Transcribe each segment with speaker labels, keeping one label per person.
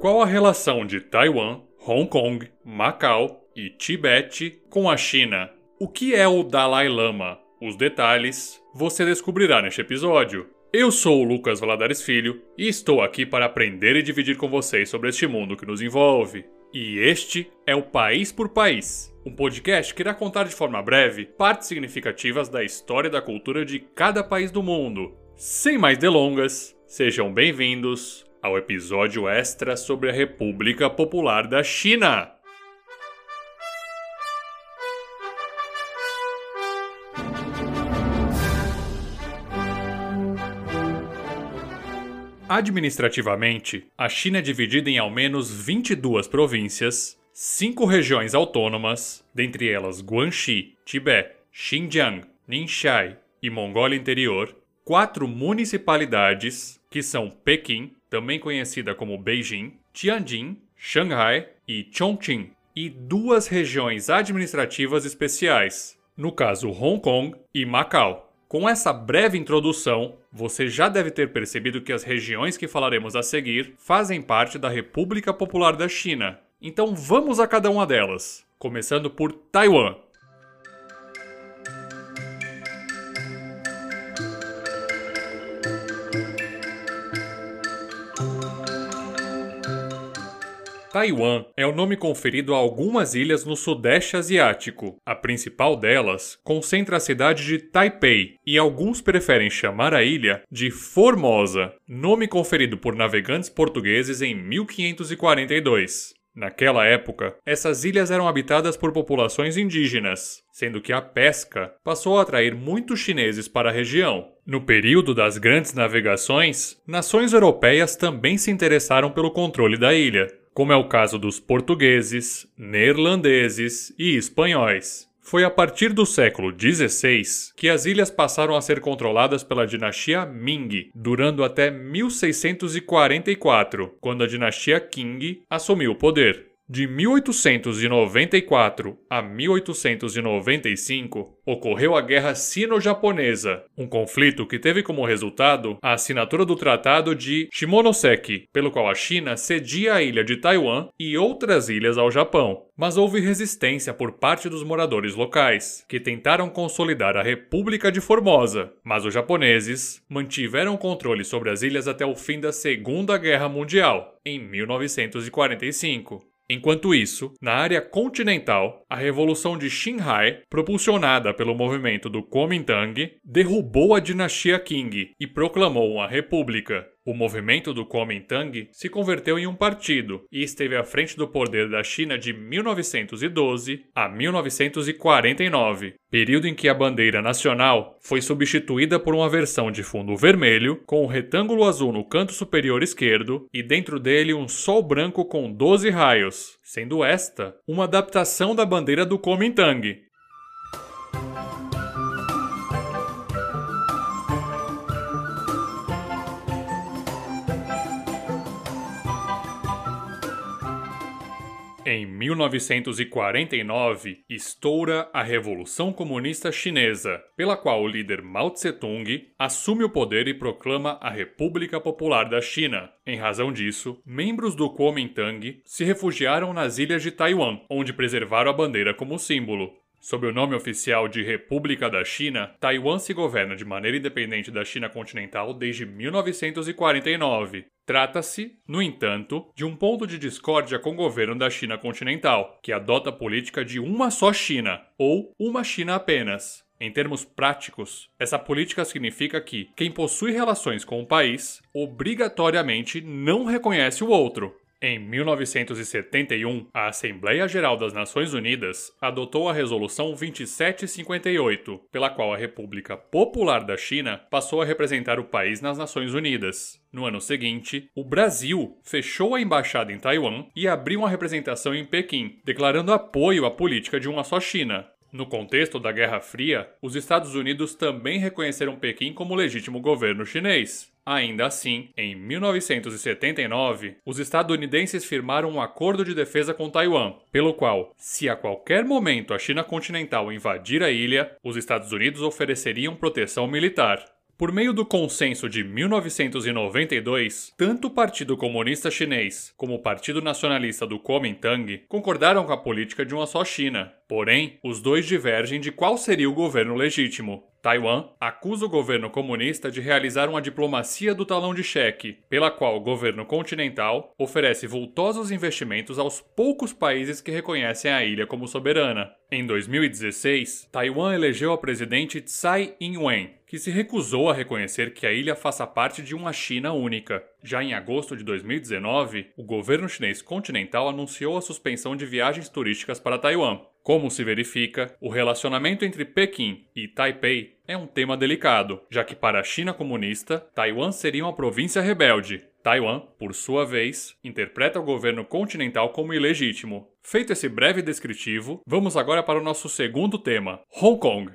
Speaker 1: Qual a relação de Taiwan, Hong Kong, Macau e Tibete com a China? O que é o Dalai Lama? Os detalhes você descobrirá neste episódio. Eu sou o Lucas Valadares Filho e estou aqui para aprender e dividir com vocês sobre este mundo que nos envolve. E este é o País por País, um podcast que irá contar de forma breve partes significativas da história e da cultura de cada país do mundo. Sem mais delongas, sejam bem-vindos ao episódio extra sobre a República Popular da China. Administrativamente, a China é dividida em ao menos 22 províncias, cinco regiões autônomas, dentre elas Guangxi, Tibete, Xinjiang, Ningxia e Mongólia Interior, quatro municipalidades, que são Pequim, também conhecida como Beijing, Tianjin, Shanghai e Chongqing, e duas regiões administrativas especiais, no caso Hong Kong e Macau. Com essa breve introdução, você já deve ter percebido que as regiões que falaremos a seguir fazem parte da República Popular da China. Então vamos a cada uma delas, começando por Taiwan. Taiwan é o nome conferido a algumas ilhas no Sudeste Asiático. A principal delas concentra a cidade de Taipei e alguns preferem chamar a ilha de Formosa, nome conferido por navegantes portugueses em 1542. Naquela época, essas ilhas eram habitadas por populações indígenas, sendo que a pesca passou a atrair muitos chineses para a região. No período das grandes navegações, nações europeias também se interessaram pelo controle da ilha como é o caso dos portugueses, neerlandeses e espanhóis. Foi a partir do século XVI que as ilhas passaram a ser controladas pela dinastia Ming, durando até 1644, quando a dinastia Qing assumiu o poder. De 1894 a 1895, ocorreu a Guerra Sino-Japonesa, um conflito que teve como resultado a assinatura do Tratado de Shimonoseki, pelo qual a China cedia a ilha de Taiwan e outras ilhas ao Japão. Mas houve resistência por parte dos moradores locais, que tentaram consolidar a República de Formosa, mas os japoneses mantiveram controle sobre as ilhas até o fim da Segunda Guerra Mundial, em 1945. Enquanto isso, na área continental, a Revolução de Xinhai, propulsionada pelo movimento do Kuomintang, derrubou a dinastia Qing e proclamou uma república. O movimento do Kuomintang se converteu em um partido e esteve à frente do poder da China de 1912 a 1949, período em que a bandeira nacional foi substituída por uma versão de fundo vermelho com um retângulo azul no canto superior esquerdo e dentro dele um sol branco com 12 raios, sendo esta uma adaptação da bandeira do Kuomintang, Em 1949, estoura a Revolução Comunista Chinesa, pela qual o líder Mao Tse-tung assume o poder e proclama a República Popular da China. Em razão disso, membros do Kuomintang se refugiaram nas ilhas de Taiwan, onde preservaram a bandeira como símbolo. Sob o nome oficial de República da China, Taiwan se governa de maneira independente da China continental desde 1949. Trata-se, no entanto, de um ponto de discórdia com o governo da China continental, que adota a política de uma só China, ou uma China apenas. Em termos práticos, essa política significa que quem possui relações com o país obrigatoriamente não reconhece o outro. Em 1971, a Assembleia Geral das Nações Unidas adotou a Resolução 2758, pela qual a República Popular da China passou a representar o país nas Nações Unidas. No ano seguinte, o Brasil fechou a embaixada em Taiwan e abriu uma representação em Pequim, declarando apoio à política de uma só China. No contexto da Guerra Fria, os Estados Unidos também reconheceram Pequim como legítimo governo chinês. Ainda assim, em 1979, os estadunidenses firmaram um acordo de defesa com Taiwan, pelo qual, se a qualquer momento a China continental invadir a ilha, os Estados Unidos ofereceriam proteção militar. Por meio do consenso de 1992, tanto o Partido Comunista Chinês como o Partido Nacionalista do Kuomintang concordaram com a política de uma só China. Porém, os dois divergem de qual seria o governo legítimo. Taiwan acusa o governo comunista de realizar uma diplomacia do talão de cheque, pela qual o governo continental oferece vultosos investimentos aos poucos países que reconhecem a ilha como soberana. Em 2016, Taiwan elegeu a presidente Tsai Ing-wen, que se recusou a reconhecer que a ilha faça parte de uma China única. Já em agosto de 2019, o governo chinês continental anunciou a suspensão de viagens turísticas para Taiwan. Como se verifica, o relacionamento entre Pequim e Taipei é um tema delicado, já que para a China comunista, Taiwan seria uma província rebelde. Taiwan, por sua vez, interpreta o governo continental como ilegítimo. Feito esse breve descritivo, vamos agora para o nosso segundo tema: Hong Kong.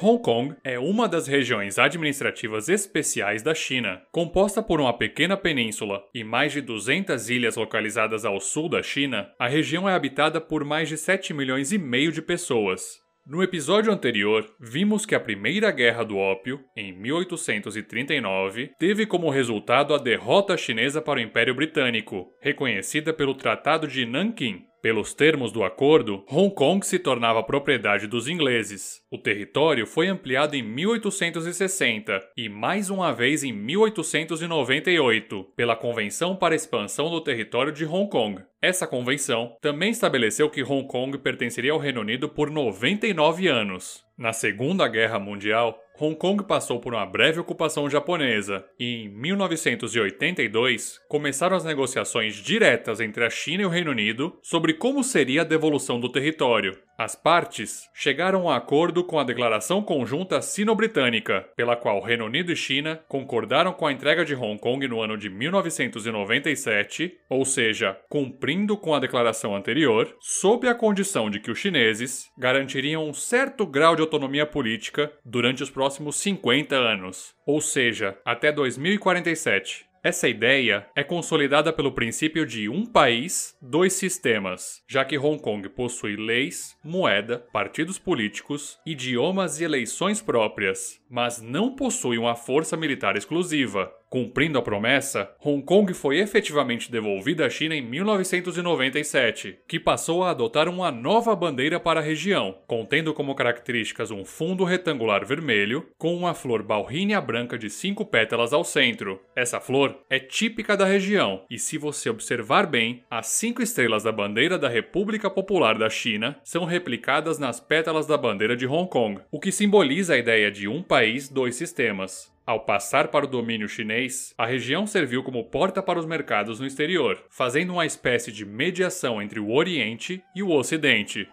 Speaker 1: Hong Kong é uma das regiões administrativas especiais da China. Composta por uma pequena península e mais de 200 ilhas localizadas ao sul da China, a região é habitada por mais de 7 milhões e meio de pessoas. No episódio anterior, vimos que a Primeira Guerra do Ópio, em 1839, teve como resultado a derrota chinesa para o Império Britânico, reconhecida pelo Tratado de Nanquim, pelos termos do acordo, Hong Kong se tornava propriedade dos ingleses. O território foi ampliado em 1860 e mais uma vez em 1898 pela Convenção para a Expansão do Território de Hong Kong. Essa convenção também estabeleceu que Hong Kong pertenceria ao Reino Unido por 99 anos. Na Segunda Guerra Mundial, Hong Kong passou por uma breve ocupação japonesa e, em 1982, começaram as negociações diretas entre a China e o Reino Unido sobre como seria a devolução do território. As partes chegaram a acordo com a Declaração Conjunta Sino-Britânica, pela qual Reino Unido e China concordaram com a entrega de Hong Kong no ano de 1997, ou seja, cumprindo com a declaração anterior, sob a condição de que os chineses garantiriam um certo grau de autonomia política durante os próximos 50 anos, ou seja, até 2047. Essa ideia é consolidada pelo princípio de um país, dois sistemas, já que Hong Kong possui leis, moeda, partidos políticos, idiomas e eleições próprias, mas não possui uma força militar exclusiva. Cumprindo a promessa, Hong Kong foi efetivamente devolvida à China em 1997, que passou a adotar uma nova bandeira para a região, contendo como características um fundo retangular vermelho com uma flor balrínia branca de cinco pétalas ao centro. Essa flor é típica da região, e se você observar bem, as cinco estrelas da bandeira da República Popular da China são replicadas nas pétalas da bandeira de Hong Kong, o que simboliza a ideia de um país, dois sistemas. Ao passar para o domínio chinês, a região serviu como porta para os mercados no exterior, fazendo uma espécie de mediação entre o Oriente e o Ocidente.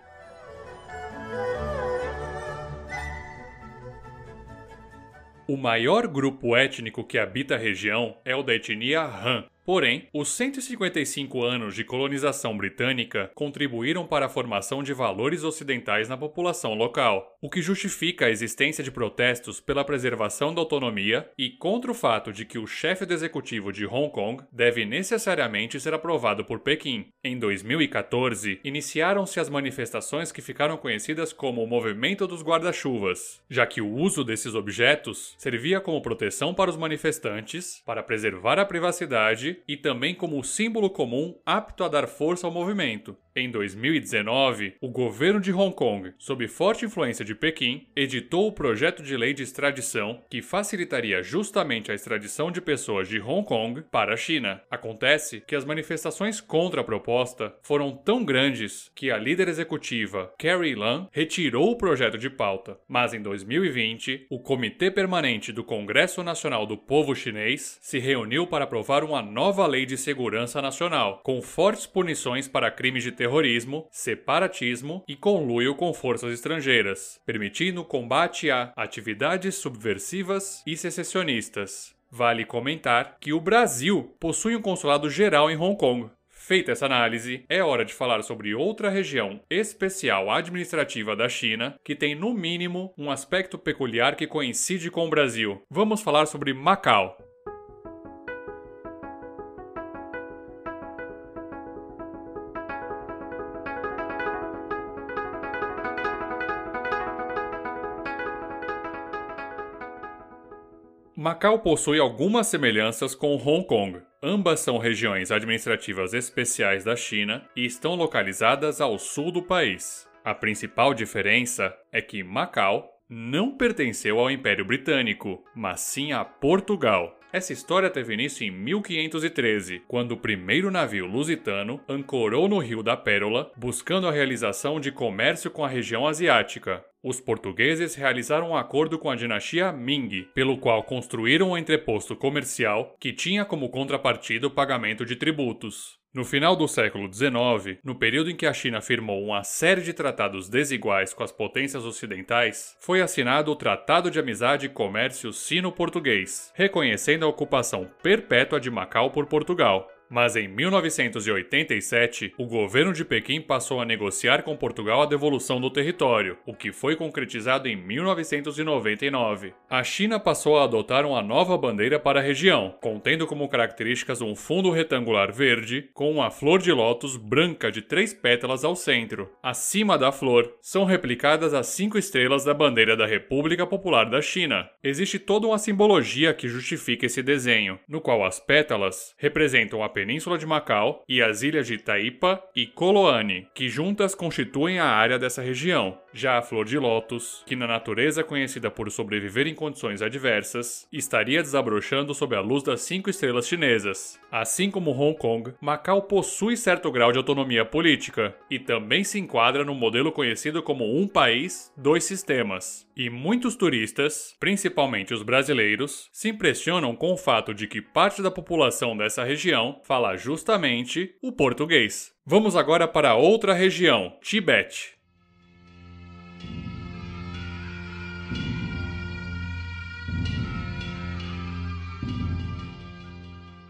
Speaker 1: O maior grupo étnico que habita a região é o da etnia Han, Porém, os 155 anos de colonização britânica contribuíram para a formação de valores ocidentais na população local, o que justifica a existência de protestos pela preservação da autonomia e contra o fato de que o chefe do executivo de Hong Kong deve necessariamente ser aprovado por Pequim. Em 2014, iniciaram-se as manifestações que ficaram conhecidas como o Movimento dos Guarda-Chuvas, já que o uso desses objetos servia como proteção para os manifestantes, para preservar a privacidade e também como símbolo comum apto a dar força ao movimento. Em 2019, o governo de Hong Kong, sob forte influência de Pequim, editou o projeto de lei de extradição que facilitaria justamente a extradição de pessoas de Hong Kong para a China. Acontece que as manifestações contra a proposta foram tão grandes que a líder executiva, Carrie Lam, retirou o projeto de pauta. Mas em 2020, o Comitê Permanente do Congresso Nacional do Povo Chinês se reuniu para aprovar uma nova lei de segurança nacional, com fortes punições para crimes de terrorismo, separatismo e conluio com forças estrangeiras, permitindo combate a atividades subversivas e secessionistas. Vale comentar que o Brasil possui um consulado geral em Hong Kong, Feita essa análise, é hora de falar sobre outra região especial administrativa da China que tem, no mínimo, um aspecto peculiar que coincide com o Brasil. Vamos falar sobre Macau. Macau possui algumas semelhanças com Hong Kong. Ambas são regiões administrativas especiais da China e estão localizadas ao sul do país. A principal diferença é que Macau não pertenceu ao Império Britânico, mas sim a Portugal. Essa história teve início em 1513, quando o primeiro navio lusitano ancorou no Rio da Pérola, buscando a realização de comércio com a região asiática. Os portugueses realizaram um acordo com a dinastia Ming, pelo qual construíram um entreposto comercial que tinha como contrapartida o pagamento de tributos. No final do século XIX, no período em que a China firmou uma série de tratados desiguais com as potências ocidentais, foi assinado o Tratado de Amizade e Comércio Sino-Português, reconhecendo a ocupação perpétua de Macau por Portugal. Mas em 1987, o governo de Pequim passou a negociar com Portugal a devolução do território, o que foi concretizado em 1999. A China passou a adotar uma nova bandeira para a região, contendo como características um fundo retangular verde com uma flor de lótus branca de três pétalas ao centro. Acima da flor são replicadas as cinco estrelas da bandeira da República Popular da China. Existe toda uma simbologia que justifica esse desenho, no qual as pétalas representam a Península de Macau e as ilhas de Taipa e Coloane, que juntas constituem a área dessa região. Já a flor de lótus, que na natureza é conhecida por sobreviver em condições adversas, estaria desabrochando sob a luz das cinco estrelas chinesas. Assim como Hong Kong, Macau possui certo grau de autonomia política e também se enquadra no modelo conhecido como um país, dois sistemas. E muitos turistas, principalmente os brasileiros, se impressionam com o fato de que parte da população dessa região fala justamente o português. Vamos agora para outra região, Tibete.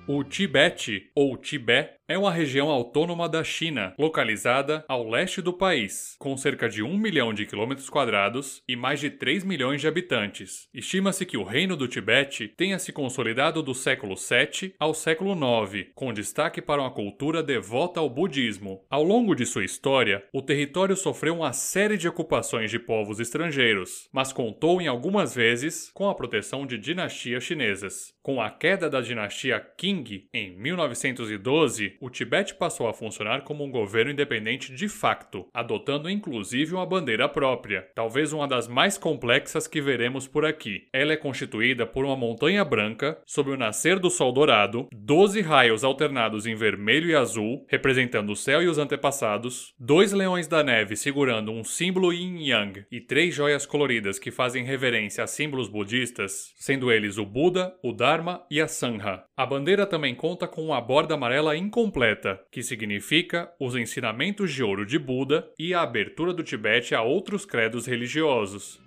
Speaker 1: O Tibete, ou Tibete, é uma região autônoma da China, localizada ao leste do país, com cerca de 1 milhão de quilômetros quadrados e mais de 3 milhões de habitantes. Estima-se que o reino do Tibete tenha se consolidado do século 7 ao século 9, com destaque para uma cultura devota ao budismo. Ao longo de sua história, o território sofreu uma série de ocupações de povos estrangeiros, mas contou em algumas vezes com a proteção de dinastias chinesas. Com a queda da dinastia Qing em 1912, o Tibete passou a funcionar como um governo independente de facto, adotando inclusive uma bandeira própria, talvez uma das mais complexas que veremos por aqui. Ela é constituída por uma montanha branca, sob o nascer do sol dourado, 12 raios alternados em vermelho e azul, representando o céu e os antepassados, dois leões da neve segurando um símbolo yin-yang e três joias coloridas que fazem reverência a símbolos budistas, sendo eles o Buda, o Dharma e a Sangha. A bandeira também conta com uma borda amarela incompleta completa, que significa os ensinamentos de ouro de Buda e a abertura do Tibete a outros credos religiosos.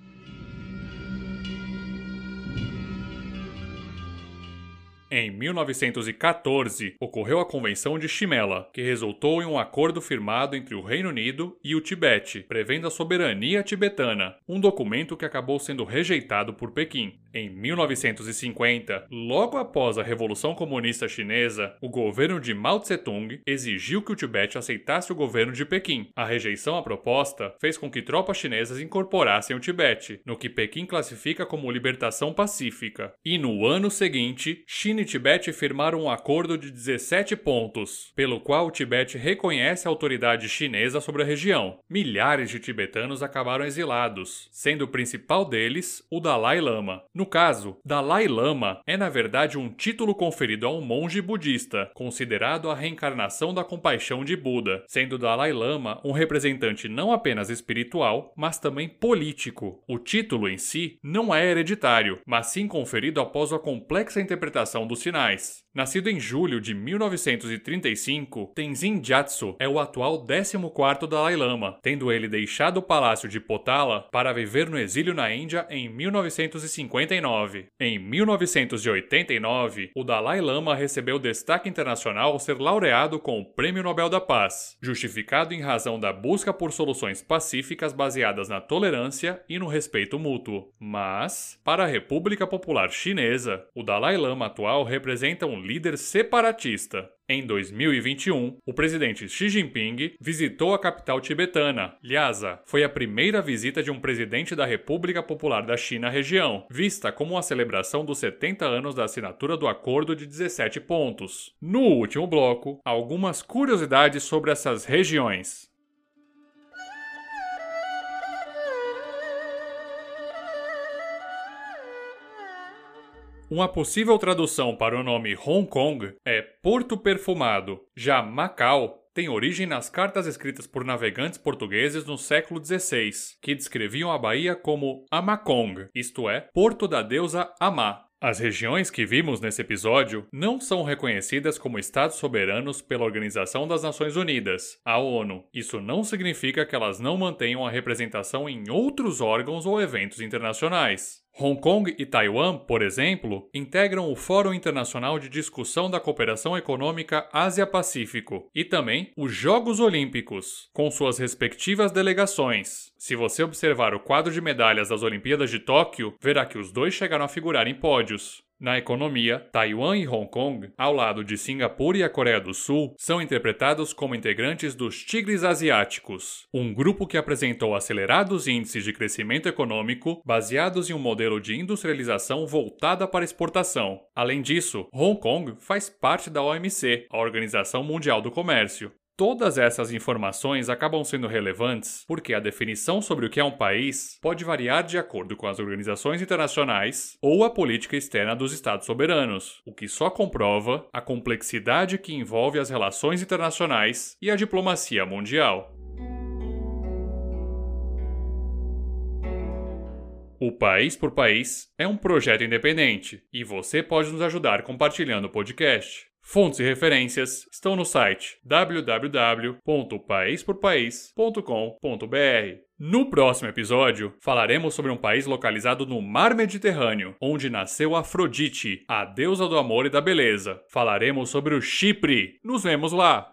Speaker 1: Em 1914, ocorreu a Convenção de Chimela, que resultou em um acordo firmado entre o Reino Unido e o Tibete, prevendo a soberania tibetana, um documento que acabou sendo rejeitado por Pequim. Em 1950, logo após a Revolução Comunista Chinesa, o governo de Mao Tse-tung exigiu que o Tibete aceitasse o governo de Pequim. A rejeição à proposta fez com que tropas chinesas incorporassem o Tibete, no que Pequim classifica como libertação pacífica. E no ano seguinte, China e Tibete firmaram um acordo de 17 pontos, pelo qual o Tibete reconhece a autoridade chinesa sobre a região. Milhares de tibetanos acabaram exilados, sendo o principal deles o Dalai Lama. No caso, Dalai Lama é na verdade um título conferido a um monge budista, considerado a reencarnação da compaixão de Buda, sendo Dalai Lama um representante não apenas espiritual, mas também político. O título em si não é hereditário, mas sim conferido após a complexa interpretação dos sinais. Nascido em julho de 1935, Tenzin Gyatso é o atual 14º Dalai Lama, tendo ele deixado o palácio de Potala para viver no exílio na Índia em 1959. Em 1989, o Dalai Lama recebeu destaque internacional ao ser laureado com o Prêmio Nobel da Paz, justificado em razão da busca por soluções pacíficas baseadas na tolerância e no respeito mútuo. Mas, para a República Popular Chinesa, o Dalai Lama atual representa um líder separatista. Em 2021, o presidente Xi Jinping visitou a capital tibetana, Lhasa. Foi a primeira visita de um presidente da República Popular da China à região, vista como uma celebração dos 70 anos da assinatura do acordo de 17 pontos. No último bloco, algumas curiosidades sobre essas regiões. Uma possível tradução para o nome Hong Kong é Porto Perfumado. Já Macau tem origem nas cartas escritas por navegantes portugueses no século XVI, que descreviam a Bahia como Amakong, isto é, Porto da deusa Amá. As regiões que vimos nesse episódio não são reconhecidas como Estados soberanos pela Organização das Nações Unidas, a ONU. Isso não significa que elas não mantenham a representação em outros órgãos ou eventos internacionais. Hong Kong e Taiwan, por exemplo, integram o Fórum Internacional de Discussão da Cooperação Econômica Ásia-Pacífico e também os Jogos Olímpicos, com suas respectivas delegações. Se você observar o quadro de medalhas das Olimpíadas de Tóquio, verá que os dois chegaram a figurar em pódios. Na economia, Taiwan e Hong Kong, ao lado de Singapura e a Coreia do Sul, são interpretados como integrantes dos Tigres Asiáticos, um grupo que apresentou acelerados índices de crescimento econômico baseados em um modelo de industrialização voltada para exportação. Além disso, Hong Kong faz parte da OMC, a Organização Mundial do Comércio. Todas essas informações acabam sendo relevantes porque a definição sobre o que é um país pode variar de acordo com as organizações internacionais ou a política externa dos Estados soberanos, o que só comprova a complexidade que envolve as relações internacionais e a diplomacia mundial. O País por País é um projeto independente e você pode nos ajudar compartilhando o podcast. Fontes e referências estão no site www.paisporpaís.com.br. No próximo episódio, falaremos sobre um país localizado no Mar Mediterrâneo, onde nasceu Afrodite, a deusa do amor e da beleza. Falaremos sobre o Chipre. Nos vemos lá!